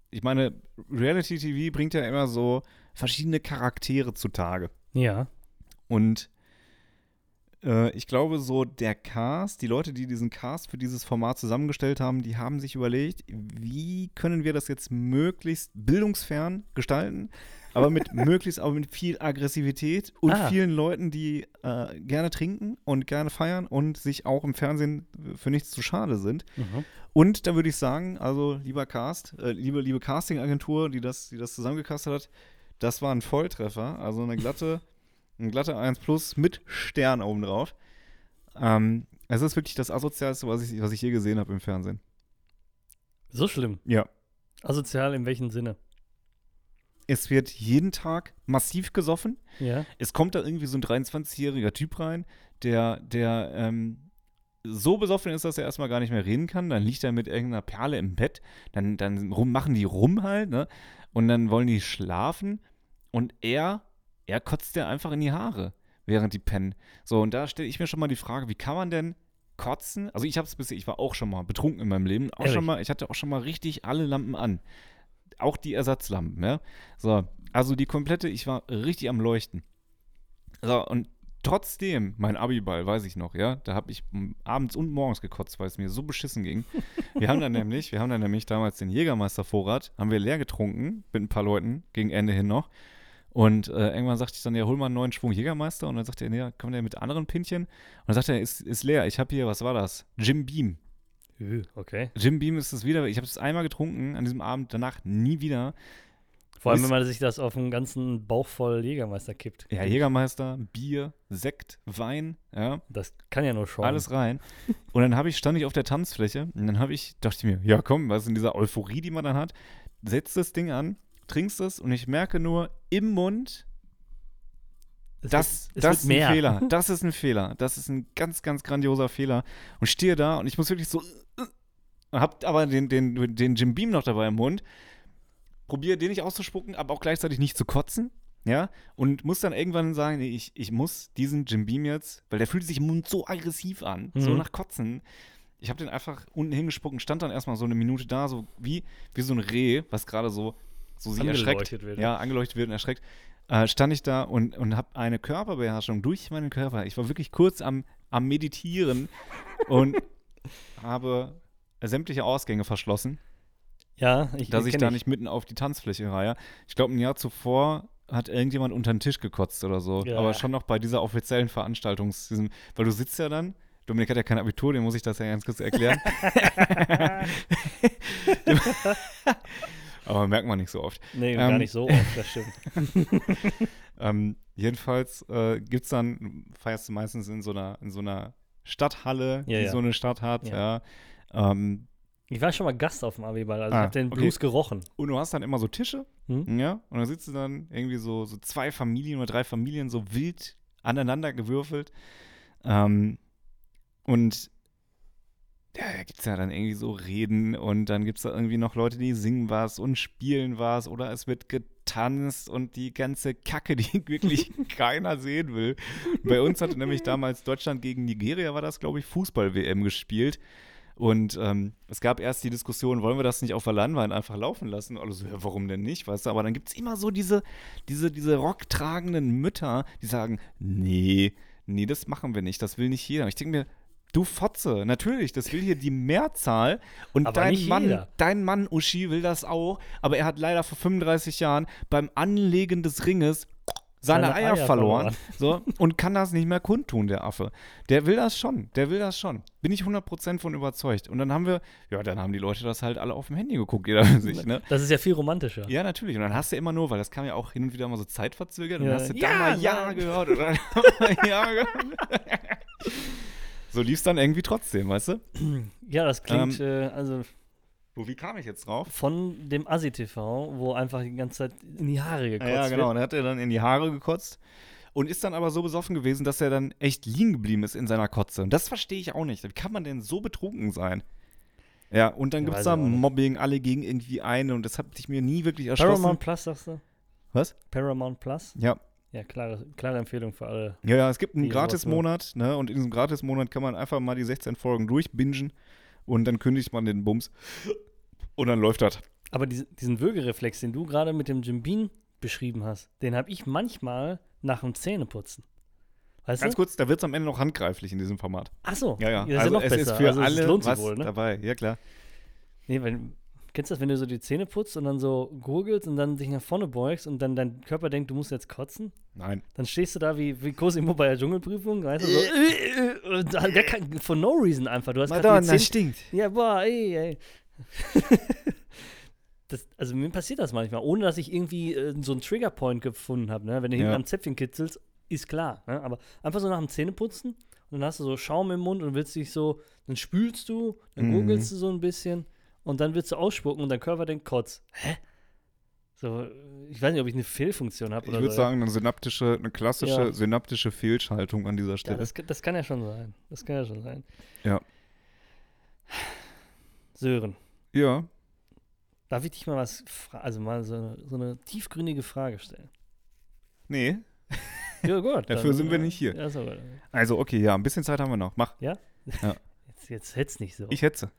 ich meine, Reality TV bringt ja immer so verschiedene Charaktere zutage. Ja. Und äh, ich glaube, so der Cast, die Leute, die diesen Cast für dieses Format zusammengestellt haben, die haben sich überlegt, wie können wir das jetzt möglichst bildungsfern gestalten, aber mit möglichst auch mit viel Aggressivität und Ah. vielen Leuten, die äh, gerne trinken und gerne feiern und sich auch im Fernsehen für nichts zu schade sind. Mhm. Und da würde ich sagen, also lieber Cast, äh, liebe, liebe Casting-Agentur, die das, die das zusammengecastet hat, das war ein Volltreffer. Also eine glatte, Ein glatter 1 Plus mit Stern obendrauf. Ähm, es ist wirklich das Asozialste, was ich, was ich je gesehen habe im Fernsehen. So schlimm. Ja. Asozial in welchem Sinne? Es wird jeden Tag massiv gesoffen. Ja. Es kommt da irgendwie so ein 23-jähriger Typ rein, der, der ähm, so besoffen ist, dass er erstmal gar nicht mehr reden kann. Dann liegt er mit irgendeiner Perle im Bett. Dann, dann rum, machen die rum halt, ne? Und dann wollen die schlafen. Und er, er kotzt dir einfach in die Haare, während die pennen. So, und da stelle ich mir schon mal die Frage, wie kann man denn kotzen? Also ich habe es bisher, ich war auch schon mal betrunken in meinem Leben. Auch Ehrlich? schon mal, ich hatte auch schon mal richtig alle Lampen an. Auch die Ersatzlampen, ja. So, also die komplette, ich war richtig am Leuchten. So, und trotzdem, mein Abiball, weiß ich noch, ja, da habe ich abends und morgens gekotzt, weil es mir so beschissen ging. Wir haben dann nämlich, wir haben dann nämlich damals den Jägermeister-Vorrat, haben wir leer getrunken mit ein paar Leuten, gegen Ende hin noch. Und äh, irgendwann sagte ich dann, ja, hol mal einen neuen Schwung Jägermeister. Und dann sagte er, nee, kommt der mit anderen Pinchen? Und dann sagte er, ist, ist leer, ich habe hier, was war das? Jim Beam. Üh, Okay. Jim Beam ist es wieder, ich habe es einmal getrunken an diesem Abend, danach nie wieder. Vor allem, Ist- wenn man sich das auf einen ganzen Bauch voll Jägermeister kippt. Ja, Jägermeister, Bier, Sekt, Wein, ja, Das kann ja nur schon. alles rein. Und dann habe ich, stand ich auf der Tanzfläche und dann habe ich, dachte ich mir, ja komm, was ist in dieser Euphorie, die man dann hat, setzt das Ding an, trinkst es und ich merke nur im Mund, Es das, wird, das ist mehr. ein Fehler. Das ist ein Fehler. Das ist ein ganz, ganz grandioser Fehler. Und stehe da und ich muss wirklich so, äh, hab aber den, den, den Jim Beam noch dabei im Mund, probiere den nicht auszuspucken, aber auch gleichzeitig nicht zu kotzen. Ja, und muss dann irgendwann sagen, nee, ich, ich muss diesen Jim Beam jetzt, weil der fühlt sich im Mund so aggressiv an, so Mhm. nach Kotzen. Ich habe den einfach unten hingespuckt und stand dann erstmal so eine Minute da, so wie, wie so ein Reh, was gerade so, so sich erschreckt. Wird. Ja, angeleuchtet wird und erschreckt. Äh, stand ich da und, und habe eine Körperbeherrschung durch meinen Körper. Ich war wirklich kurz am, am Meditieren und habe sämtliche Ausgänge verschlossen, Ja, ich dass ich da nicht mitten auf die Tanzfläche reihe. Ich glaube, ein Jahr zuvor hat irgendjemand unter den Tisch gekotzt oder so. Ja. Aber schon noch bei dieser offiziellen Veranstaltung. Weil du sitzt ja dann, Dominik hat ja kein Abitur, dem muss ich das ja ganz kurz erklären. Aber merkt man nicht so oft. Nee, Ähm, gar nicht so oft, das stimmt. Ähm, jedenfalls äh, gibt es dann, feierst du meistens in so einer, in so einer Stadthalle, Ja, die ja. so eine Stadt hat, ja. Ähm, Ich war schon mal Gast auf dem Abiball, also Ah, ich habe den okay. Blues gerochen. und du hast dann immer so Tische, Hm? ja, und da sitzen dann irgendwie so, so zwei Familien oder drei Familien so wild aneinander gewürfelt. Ähm, und ja, da gibt es ja dann irgendwie so Reden und dann gibt es da irgendwie noch Leute, die singen was und spielen was oder es wird getanzt und die ganze Kacke, die wirklich keiner sehen will. Bei uns hatte nämlich damals Deutschland gegen Nigeria, war das, glaube ich, Fußball-WM gespielt. Und ähm, es gab erst die Diskussion, wollen wir das nicht auf der Leinwand einfach laufen lassen? Alle so, ja, warum denn nicht? Weißt du, aber dann gibt es immer so diese, diese, diese rocktragenden Mütter, die sagen, nee, nee, das machen wir nicht, das will nicht jeder. Ich denke mir, du Fotze, natürlich, das will hier die Mehrzahl und Aber dein Mann, jeder. dein Mann Uschi will das auch, aber er hat leider vor 35 Jahren beim Anlegen des Ringes seine, Seine Eier, Eier verloren, so, und kann das nicht mehr kundtun, der Affe. Der will das schon, der will das schon. Bin ich 100% von überzeugt. Und dann haben wir, ja, dann haben die Leute das halt alle auf dem Handy geguckt, jeder für sich, ne? Das ist ja viel romantischer. Ja, natürlich. Und dann hast du immer nur, weil das kam ja auch hin und wieder mal so zeitverzögert, und Ja. dann hast du Ja, da mal Ja gehört oder Ja gehört. So lief es dann irgendwie trotzdem, weißt du? Ja, das klingt, Ähm, äh, also Wo, wie kam ich jetzt drauf? von dem Assi-TV, wo einfach die ganze Zeit in die Haare gekotzt Ja, genau. wird. Und hat er dann in die Haare gekotzt und ist dann aber so besoffen gewesen, dass er dann echt liegen geblieben ist in seiner Kotze. Und das verstehe ich auch nicht. Wie kann man denn so betrunken sein? Ja, und dann Ja, gibt es da. Mobbing, alle gegen irgendwie eine und das hat sich mir nie wirklich erschlossen. Paramount Plus, sagst du? Was? Paramount Plus? Ja. Ja, klare, klare Empfehlung für alle. Ja, ja, es gibt einen Gratis-Monat, ne? Und in diesem Gratis-Monat kann man einfach mal die 16 Folgen durchbingen und dann kündigt man den Bums. Und dann läuft das. Aber diese, diesen Würgereflex, den du gerade mit dem Jim Beam beschrieben hast, den habe ich manchmal nach dem Zähneputzen. Weißt Ganz du? kurz, da wird es am Ende noch handgreiflich in diesem Format. Ach so. Ja, ja. Das ist also ja noch es besser. ist für also alle lohnt sich was wohl, ne? dabei. Ja, klar. Nee, wenn, kennst du das, wenn du so die Zähne putzt und dann so gurgelst und dann dich nach vorne beugst und dann dein Körper denkt, du musst jetzt kotzen? Nein. Dann stehst du da wie, wie Cosimo bei der Dschungelprüfung, weißt du, so, und da, gar kein, for no reason einfach. Du hast die Zähne, stinkt. Ja, boah, ey, ey. das, also mir passiert das manchmal, ohne dass ich irgendwie äh, so einen Triggerpoint gefunden habe, ne? Wenn du hinten Ja. am Zäpfchen kitzelst ist klar. Ne? Aber einfach so nach dem Zähneputzen und dann hast du so Schaum im Mund und willst dich so, dann spülst du, dann Mhm. gurgelst du so ein bisschen und dann willst du ausspucken und dein Körper denkt, Kotz. Hä? So, ich weiß nicht, ob ich eine Fehlfunktion habe Ich würde so. sagen, eine synaptische, eine klassische Ja. synaptische Fehlschaltung an dieser Ja, Stelle. das, das kann ja schon sein. Das kann ja schon sein. Ja. Sören, Ja, darf ich dich mal was, also mal so eine, so eine tiefgründige Frage stellen? nee. Ja, gut. Dafür sind wir äh, nicht hier. Ja, so, Also, okay, ja, ein bisschen Zeit haben wir noch. Mach. jetzt, jetzt hätt's nicht so. Ich hetze.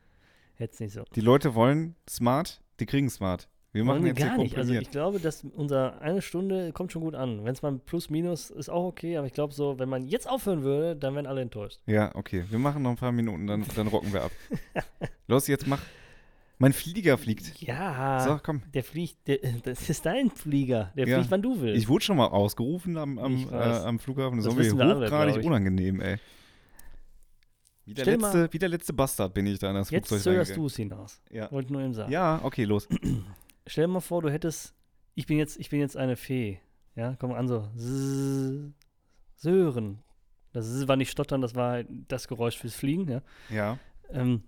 Hätt's nicht so. Die Leute wollen smart, die kriegen smart. Wir machen jetzt gar nicht. Also ich glaube, dass unser eine Stunde kommt schon gut an. Wenn es mal plus minus ist auch okay, aber ich glaube so, wenn man jetzt aufhören würde, dann wären alle enttäuscht. ja, okay. Wir machen noch ein paar Minuten, dann, dann rocken wir ab. Los, jetzt mach. Mein Flieger fliegt. Ja. So, komm. Der fliegt, der, das ist dein Flieger. Der Ja. fliegt, wann du willst. Ich wurde schon mal ausgerufen am, am, äh, am Flughafen. Das, Das ist alle, hochgradig unangenehm, ey. Wie der, Stell letzte, wie der letzte Bastard bin ich da in das jetzt Flugzeug zögerst reingegangen. du es hinaus. Ja. Wollte nur eben sagen. ja, okay, los. Stell dir mal vor, du hättest, ich bin jetzt, ich bin jetzt eine Fee. Ja, komm an so. Zzz, Sören. Das war nicht stottern, das war das Geräusch fürs Fliegen, ja. Ja. Ähm,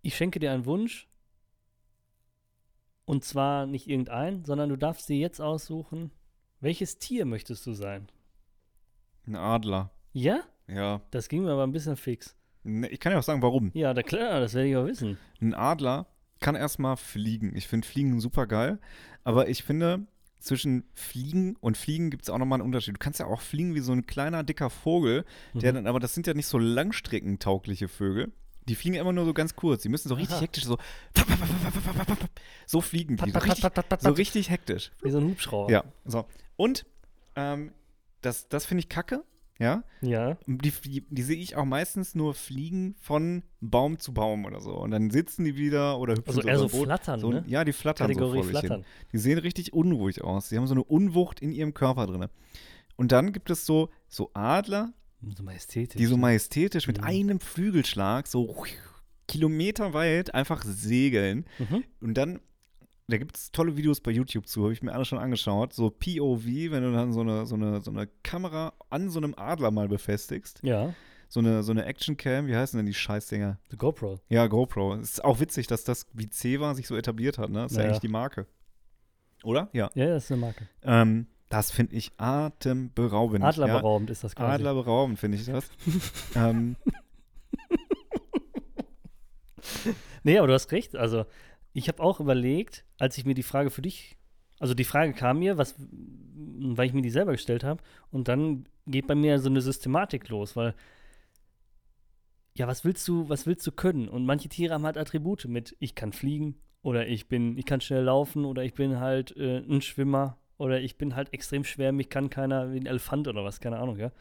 ich schenke dir einen Wunsch. Und zwar nicht irgendein, sondern du darfst dir jetzt aussuchen, welches Tier möchtest du sein? Ein Adler. Ja? Ja. Das ging mir aber ein bisschen fix. Ne, Ich kann ja auch sagen, warum. Ja, da klar, das werde ich auch wissen. Ein Adler kann erstmal fliegen. Ich finde Fliegen super geil. Aber ich finde, zwischen Fliegen und Fliegen gibt es auch nochmal einen Unterschied. Du kannst ja auch fliegen wie so ein kleiner, dicker Vogel. Der Mhm. dann, aber das sind ja nicht so langstreckentaugliche Vögel. Die fliegen immer nur so ganz kurz. Die müssen so richtig Aha. hektisch so. So fliegen die. So richtig, so richtig hektisch. Wie so ein Hubschrauber. Ja, so. Und ähm, das, das finde ich kacke. Ja. Ja. Die, die, die sehe ich auch meistens nur fliegen von Baum zu Baum oder so. Und dann sitzen die wieder oder hüpfen Also so eher so Boot. flattern, So, ne? Ja, die flattern Kategorie so flattern. Die sehen richtig unruhig aus. Die haben so eine Unwucht in ihrem Körper drin. Und dann gibt es so, so Adler, So majestätisch. die so majestätisch mit Mhm. einem Flügelschlag so kilometerweit einfach segeln. Mhm. Und dann, da gibt es tolle Videos bei YouTube zu, habe ich mir alle schon angeschaut. So POV, wenn du dann so eine, so eine, so eine Kamera an so einem Adler mal befestigst. Ja, So eine, so eine Actioncam, wie heißen denn die Scheißdinger? die GoPro. Ja, GoPro. Es ist auch witzig, dass das wie Ceva sich so etabliert hat, ne? Das ist ja Ja. eigentlich die Marke. Oder? Ja. Ja, das ist eine Marke. Ähm, das finde ich atemberaubend. Adlerberaubend ist das Ja? quasi. Adlerberaubend finde ich das. ähm, Nee, aber du hast recht. Also, ich habe auch überlegt, als ich mir die Frage für dich, also die Frage kam mir, was, weil ich mir die selber gestellt habe, und dann geht bei mir so eine Systematik los, weil ja, was willst du, was willst du können? Und manche Tiere haben halt Attribute mit, ich kann fliegen oder ich bin, ich kann schnell laufen oder ich bin halt äh, ein Schwimmer oder ich bin halt extrem schwer, mich kann keiner wie ein Elefant oder was, keine Ahnung, ja.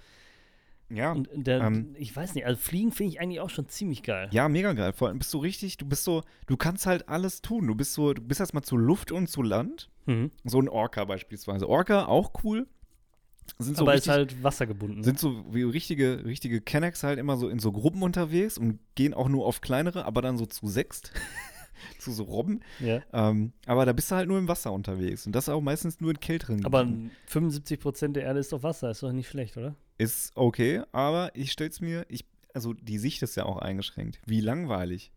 Ja. Und der, ähm, ich weiß nicht, also fliegen finde ich eigentlich auch schon ziemlich geil. Ja, mega geil. Vor allem bist du richtig, du bist so, du kannst halt alles tun. Du bist so, du bist erstmal zu Luft und zu Land. Mhm. So ein Orca beispielsweise. Orca auch cool. Sind so aber richtig, ist halt wassergebunden. sind so wie richtige, richtige Kennex halt immer so in so Gruppen unterwegs und gehen auch nur auf kleinere, aber dann so zu sechst. zu so Robben. ja. Ähm, aber da bist du halt nur im Wasser unterwegs. Und das auch meistens nur in kälteren Aber Gebieten. 75 Prozent der Erde ist doch Wasser, ist doch nicht schlecht, oder? Ist okay, aber ich stell's mir, ich, also die Sicht ist ja auch eingeschränkt. Wie langweilig.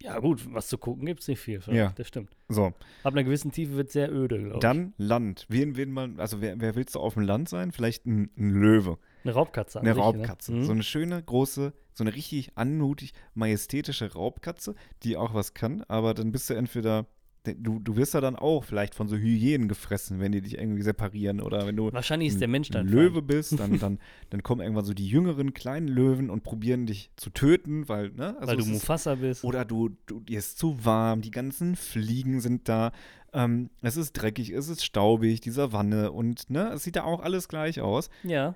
Ja, gut, was zu gucken gibt es nicht viel. Ja. Das stimmt. So, Ab einer gewissen Tiefe wird es sehr öde, glaube ich. dann Land. Wen, wen man, also wer, wer willst du auf dem Land sein? Vielleicht ein, ein Löwe. Eine Raubkatze. Eine sich, Raubkatze. Ne? So eine schöne, große, so eine richtig anmutig, majestätische Raubkatze, die auch was kann, aber dann bist du entweder, du, du wirst ja dann auch vielleicht von so Hyänen gefressen, wenn die dich irgendwie separieren oder wenn du Wahrscheinlich ist der Mensch dann ein Löwe bist, dann, dann, dann kommen irgendwann so die jüngeren kleinen Löwen und probieren dich zu töten, weil, ne? Also weil du es ist- Mufasa bist. oder du, du, dir ist zu warm, die ganzen Fliegen sind da, ähm, es ist dreckig, es ist staubig, die Savanne und, ne, es sieht da auch alles gleich aus. ja.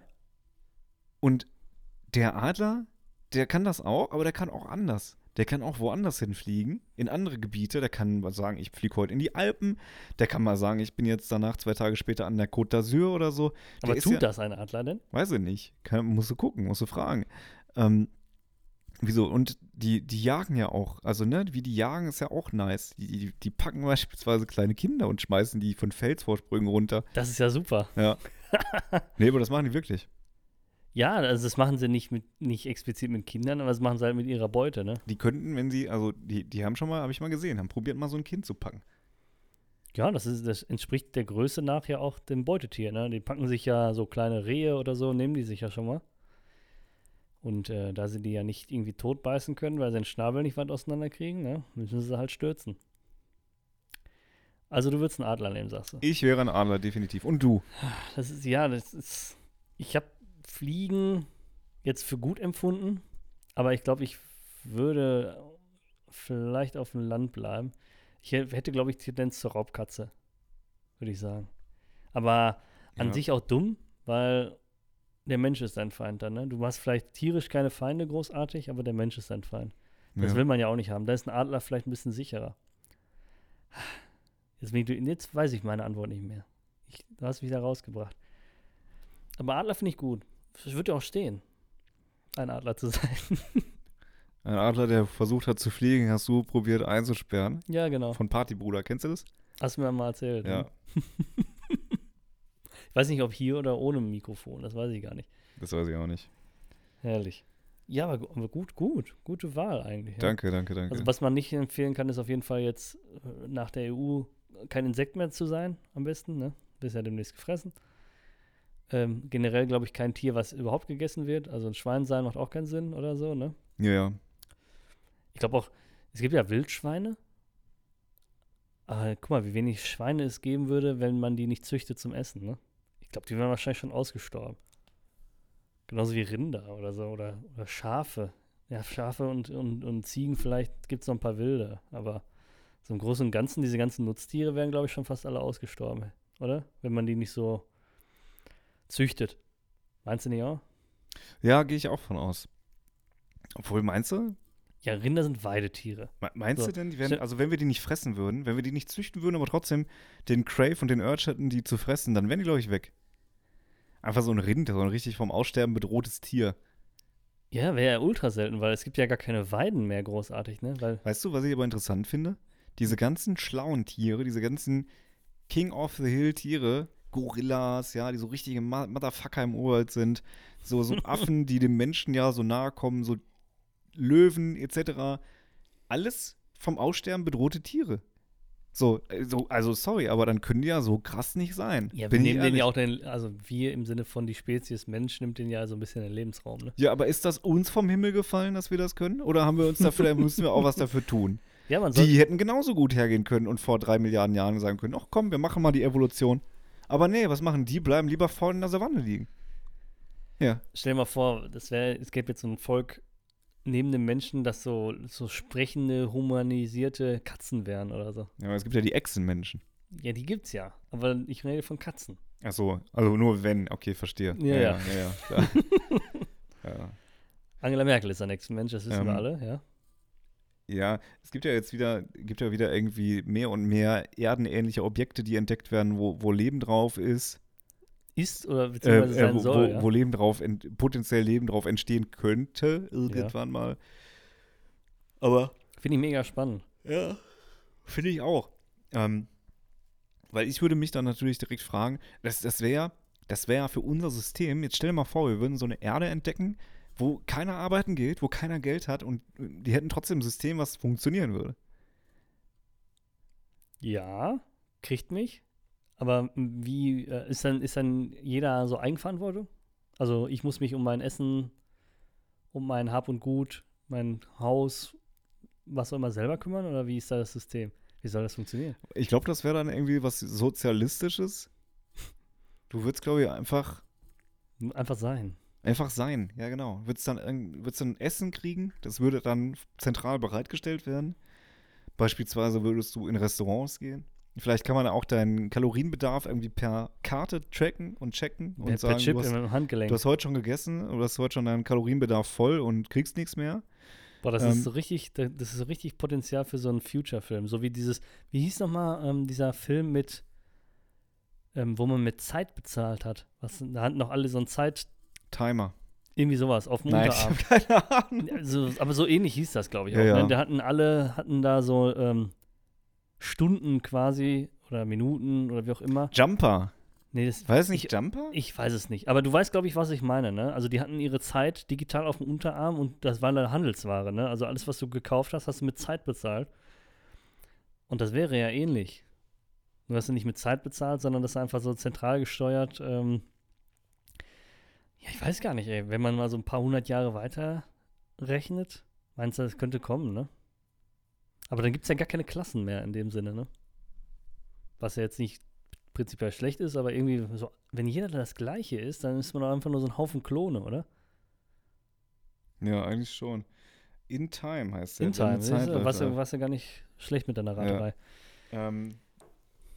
Und der Adler, der kann das auch, aber der kann auch anders. Der kann auch woanders hinfliegen, in andere Gebiete. Der kann mal sagen, ich fliege heute in die Alpen. Der kann mal sagen, ich bin jetzt danach zwei Tage später an der Côte d'Azur oder so. Der Aber ist tut ja, das ein Adler denn? Weiß ich nicht. Kann, musst du gucken, musst du fragen. Ähm, wieso? Und die, die jagen ja auch. Also, ne, wie die jagen, ist ja auch nice. Die, die, die packen beispielsweise kleine Kinder und schmeißen die von Felsvorsprüngen runter. Das ist ja super. Ja. Nee, aber das machen die wirklich. Ja, also das machen sie nicht mit nicht explizit mit Kindern, aber das machen sie halt mit ihrer Beute, ne? Die könnten, wenn sie, also die, die haben schon mal, habe ich mal gesehen, haben probiert mal so ein Kind zu packen. Ja, das ist, das entspricht der Größe nach ja auch dem Beutetier, ne? Die packen sich ja so kleine Rehe oder so, nehmen die sich ja schon mal. Und äh, da sie die ja nicht irgendwie tot beißen können, weil sie den Schnabel nicht weit auseinander kriegen, ne? Müssen sie halt stürzen. Also du würdest einen Adler nehmen, sagst du. Ich wäre ein Adler, definitiv. Und du? Das ist, ja, das ist. Ich habe Fliegen jetzt für gut empfunden, aber ich glaube, ich würde vielleicht auf dem Land bleiben. Ich hä- hätte, glaube ich, Tendenz zur Raubkatze, würde ich sagen. Aber an Ja. sich auch dumm, weil der Mensch ist dein Feind dann, ne? Du hast vielleicht tierisch keine Feinde großartig, aber der Mensch ist dein Feind. Das Ja. will man ja auch nicht haben. Da ist ein Adler vielleicht ein bisschen sicherer. Jetzt, jetzt weiß ich meine Antwort nicht mehr. Ich, du hast mich da rausgebracht. Aber Adler finde ich gut. Das wird ja auch stehen, ein Adler zu sein. Ein Adler, der versucht hat zu fliegen, hast du probiert einzusperren. ja, genau. Von Partybruder, kennst du das? Hast du mir mal erzählt. Ja. Ne? Ich weiß nicht, ob hier oder ohne Mikrofon. Das weiß ich gar nicht. Das weiß ich auch nicht. Herrlich. Ja, aber gut, gut. Gute Wahl eigentlich. Ja. Danke, danke, danke. Also was man nicht empfehlen kann, ist auf jeden Fall jetzt äh, nach der EU kein Insekt mehr zu sein, am besten, ne? Bist ja demnächst gefressen. Ähm, generell glaube ich kein Tier, was überhaupt gegessen wird. Also ein Schwein sein macht auch keinen Sinn oder so, ne? ja, ja. Ich glaube auch, es gibt ja Wildschweine. Aber guck mal, wie wenig Schweine es geben würde, wenn man die nicht züchtet zum Essen, ne? Ich glaube, die wären wahrscheinlich schon ausgestorben. Genauso wie Rinder oder so oder, oder Schafe. Ja, Schafe und, und, und Ziegen vielleicht gibt es noch ein paar wilde, aber so im Großen und Ganzen, diese ganzen Nutztiere wären, glaube ich, schon fast alle ausgestorben, oder? Wenn man die nicht so züchtet. Meinst du nicht auch? Ja, gehe ich auch von aus. Obwohl, meinst du? Ja, Rinder sind Weidetiere. Me- Meinst So. du denn, die Stell- also wenn wir die nicht fressen würden, wenn wir die nicht züchten würden, aber trotzdem den Crave und den Urge hätten, die zu fressen, dann wären die, glaube ich, weg. Einfach so ein Rind, so ein richtig vom Aussterben bedrohtes Tier. Ja, wäre ja ultra selten, weil es gibt ja gar keine Weiden mehr großartig, ne? Weil Weißt du, was ich aber interessant finde? Diese ganzen schlauen Tiere, diese ganzen King of the Hill Tiere, Gorillas, ja, die so richtige Motherfucker im Urwald sind, so, so Affen, die dem Menschen ja so nahe kommen, so Löwen etc. Alles vom Aussterben bedrohte Tiere. So, also, also sorry, aber dann können die ja so krass nicht sein. Ja, wir nehmen den ja auch den, also wir im Sinne von die Spezies Mensch nimmt den ja so ein bisschen den Lebensraum, ne? Ja, aber ist das uns vom Himmel gefallen, dass wir das können? Oder haben wir uns dafür, müssen wir auch was dafür tun? Ja, man Die hätten genauso gut hergehen können und vor drei Milliarden Jahren sagen können, ach komm, wir machen mal die Evolution. Aber nee, was machen die? Bleiben lieber vorne in der Savanne liegen. Ja. stell dir mal vor, das wäre, es gäbe jetzt so ein Volk neben dem Menschen, das so, so sprechende, humanisierte Katzen wären oder so. Ja, aber es gibt ja die Echsenmenschen. Ja, die gibt's ja, aber ich rede von Katzen. Ach so, also nur wenn, okay, verstehe. Ja, ja, ja. ja, ja, ja. Angela Merkel ist der nächste Mensch, das wissen wir Ähm, alle, ja. Ja, es gibt ja jetzt wieder, gibt ja wieder irgendwie mehr und mehr erdenähnliche Objekte, die entdeckt werden, wo, wo Leben drauf ist. Ist oder Äh, beziehungsweise äh, sein wo, soll, wo, ja. wo Leben drauf, ent, potenziell Leben drauf entstehen könnte, irgendwann mal. Aber Finde ich mega spannend. Ja, finde ich auch. Ähm, weil ich würde mich dann natürlich direkt fragen, das, das wäre das wäre für unser System, jetzt stell dir mal vor, wir würden so eine Erde entdecken, wo keiner arbeiten geht, wo keiner Geld hat und die hätten trotzdem ein System, was funktionieren würde. Ja, kriegt mich. Aber wie äh, ist dann, ist dann jeder so Eigenverantwortung? Also ich muss mich um mein Essen, um mein Hab und Gut, mein Haus, was auch immer selber kümmern? Oder wie ist da das System? Wie soll das funktionieren? Ich glaube, das wäre dann irgendwie was Sozialistisches. Du würdest, glaube ich, einfach, Einfach sein. Einfach sein. Ja, genau. Würdest dann, würdest dann Essen kriegen, das würde dann zentral bereitgestellt werden. Beispielsweise würdest du in Restaurants gehen. Vielleicht kann man auch deinen Kalorienbedarf irgendwie per Karte tracken und checken und Per, sagen, per Chip du, hast, im Handgelenk. du hast heute schon gegessen oder hast heute schon deinen Kalorienbedarf voll und kriegst nichts mehr. Boah, das ähm, ist so richtig, da- das ist so richtig Potenzial für so einen Future-Film. So wie dieses, wie hieß nochmal ähm, dieser Film mit, ähm, wo man mit Zeit bezahlt hat. Was, da hatten noch alle so ein Zeit, Timer. irgendwie sowas auf dem Nein, ich Unterarm. habe keine Ahnung. Also, aber so ähnlich hieß das, glaube ich. Ja, auch, ja. Ne? Da hatten alle, hatten da so ähm, Stunden quasi oder Minuten oder wie auch immer. Jumper. Nee, das, War das nicht ich, Jumper? ich weiß es nicht. Aber du weißt, glaube ich, was ich meine, ne? Also die hatten ihre Zeit digital auf dem Unterarm und das war eine Handelsware, ne? Also alles, was du gekauft hast, hast du mit Zeit bezahlt. Und das wäre ja ähnlich. Nur hast du nicht mit Zeit bezahlt, sondern das ist einfach so zentral gesteuert. Ähm ja, ich weiß gar nicht, ey. Wenn man mal so ein paar hundert Jahre weiter rechnet, meinst du, das könnte kommen, ne? Aber dann gibt es ja gar keine Klassen mehr in dem Sinne, ne? Was ja jetzt nicht prinzipiell schlecht ist, aber irgendwie so, wenn jeder das Gleiche ist, dann ist man doch einfach nur so ein Haufen Klone, oder? Ja, eigentlich schon. In Time heißt der. In Time, du, Zeit was, ja, was ja gar nicht schlecht mit deiner Raterei. Ähm,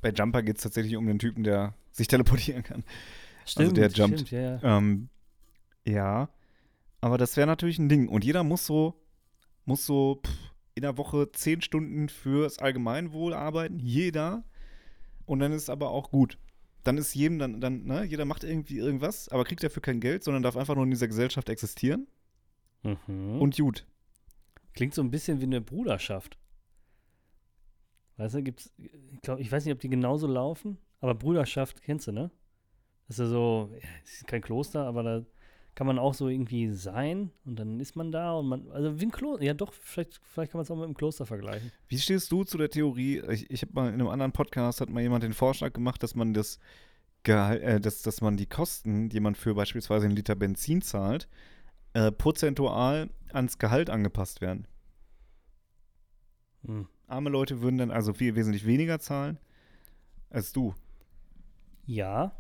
bei Jumper geht es tatsächlich um den Typen, der sich teleportieren kann. Stimmt, der jumpt. stimmt, ja, ja. Ähm, ja, aber das wäre natürlich ein Ding. Und jeder muss so, muss so pff, in der Woche zehn Stunden fürs Allgemeinwohl arbeiten. Jeder. Und dann ist aber auch gut. Dann ist jedem dann, dann, ne, jeder macht irgendwie irgendwas, aber kriegt dafür kein Geld, sondern darf einfach nur in dieser Gesellschaft existieren. Mhm. Und gut. Klingt so ein bisschen wie eine Bruderschaft. Weißt du, gibt's, ich, glaub, ich weiß nicht, ob die genauso laufen, aber Bruderschaft kennst du, ne? Das ist ja so, ist kein Kloster, aber da kann man auch so irgendwie sein und dann ist man da und man, also wie ein Kloster, ja doch, vielleicht, vielleicht kann man es auch mit einem Kloster vergleichen. Wie stehst du zu der Theorie? Ich, ich habe mal in einem anderen Podcast hat mal jemand den Vorschlag gemacht, dass man das Gehalt, äh, dass, dass man die Kosten, die man für beispielsweise einen Liter Benzin zahlt, äh, prozentual ans Gehalt angepasst werden. Hm. Arme Leute würden dann also viel wesentlich weniger zahlen als du. Ja.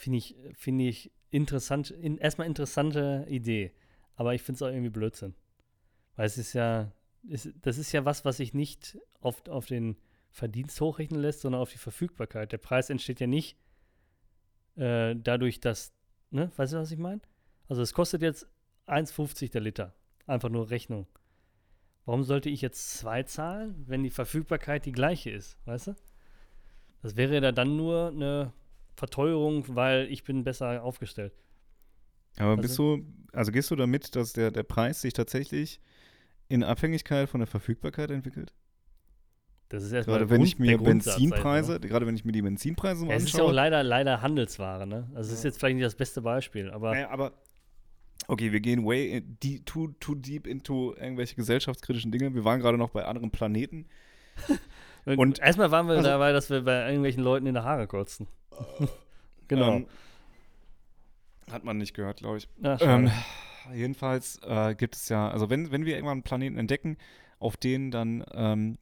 Finde ich, finde ich interessant, in, erstmal interessante Idee. Aber ich finde es auch irgendwie Blödsinn. Weil es ist ja, ist, das ist ja was, was sich nicht auf, auf den Verdienst hochrechnen lässt, sondern auf die Verfügbarkeit. Der Preis entsteht ja nicht äh, dadurch, dass, ne, weißt du, was ich meine? Also es kostet jetzt 1,50 der Liter. Einfach nur Rechnung. Warum sollte ich jetzt zwei zahlen, wenn die Verfügbarkeit die gleiche ist, weißt du? Das wäre ja dann nur eine Verteuerung, weil ich bin besser aufgestellt. Aber Also- bist du, also gehst du damit, dass der, der Preis sich tatsächlich in Abhängigkeit von der Verfügbarkeit entwickelt? Das ist erstmal Gerade wenn Grund- ich mir der Grundsatz, Benzinpreise, ich gerade wenn ich mir die Benzinpreise mal. mal Es ist ja auch anschaue. leider, leider Handelsware, ne? Also es ist Ja. jetzt vielleicht nicht das beste Beispiel, aber Naja, aber okay, wir gehen way in, die, too, too deep into irgendwelche gesellschaftskritischen Dinge. Wir waren gerade noch bei anderen Planeten. und und- erstmal waren wir also- dabei, dass wir bei irgendwelchen Leuten in der Haare kotzen. genau. Ähm, hat man nicht gehört, glaube ich. Schade. Ähm, jedenfalls äh, gibt es ja, also wenn, wenn wir irgendwann einen Planeten entdecken, auf denen dann ähm,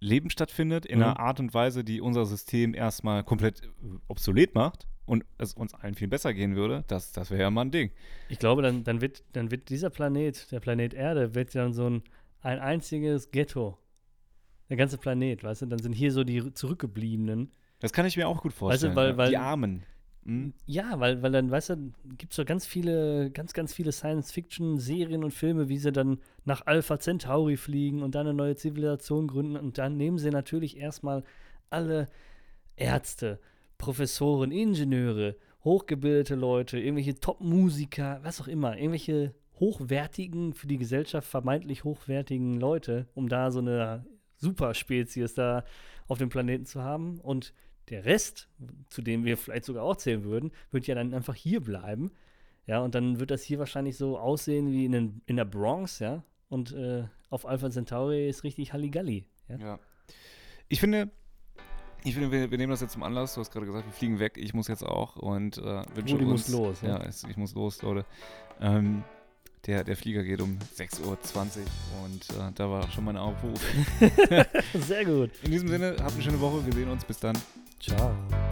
Leben stattfindet, in Mhm. einer Art und Weise, die unser System erstmal komplett äh, obsolet macht und es uns allen viel besser gehen würde, das, das wäre ja mal ein Ding. Ich glaube, dann, dann, wird, dann wird dieser Planet, der Planet Erde, wird dann so ein, ein einziges Ghetto. Der ganze Planet, weißt du? Dann sind hier so die Zurückgebliebenen. Das kann ich mir auch gut vorstellen. weil- ja. weil- die Armen. Hm? Ja, weil, weil dann, weißt du, gibt es so ganz viele, ganz, ganz viele Science-Fiction-Serien und Filme, wie sie dann nach Alpha Centauri fliegen und dann eine neue Zivilisation gründen. Und dann nehmen sie natürlich erstmal alle Ärzte, Professoren, Ingenieure, hochgebildete Leute, irgendwelche Top-Musiker, was auch immer, irgendwelche hochwertigen, für die Gesellschaft vermeintlich hochwertigen Leute, um da so eine Superspezies da auf dem Planeten zu haben. Und der Rest, zu dem wir vielleicht sogar auch zählen würden, wird ja dann einfach hier bleiben. Ja, und dann wird das hier wahrscheinlich so aussehen wie in, den, in der Bronx, ja. Und äh, auf Alpha Centauri ist richtig Halligalli. Ja? Ja. Ich finde, ich finde, wir, wir nehmen das jetzt zum Anlass. Du hast gerade gesagt, wir fliegen weg. Ich muss jetzt auch und äh, wünsche Rudi uns. muss los, ja. Ja, es, ich muss los, Leute. Ähm, der, der Flieger geht um 6.20 Uhr und äh, da war schon mein Aufruf. Sehr gut. In diesem Sinne, habt eine schöne Woche. Wir sehen uns. Bis dann. Ciao.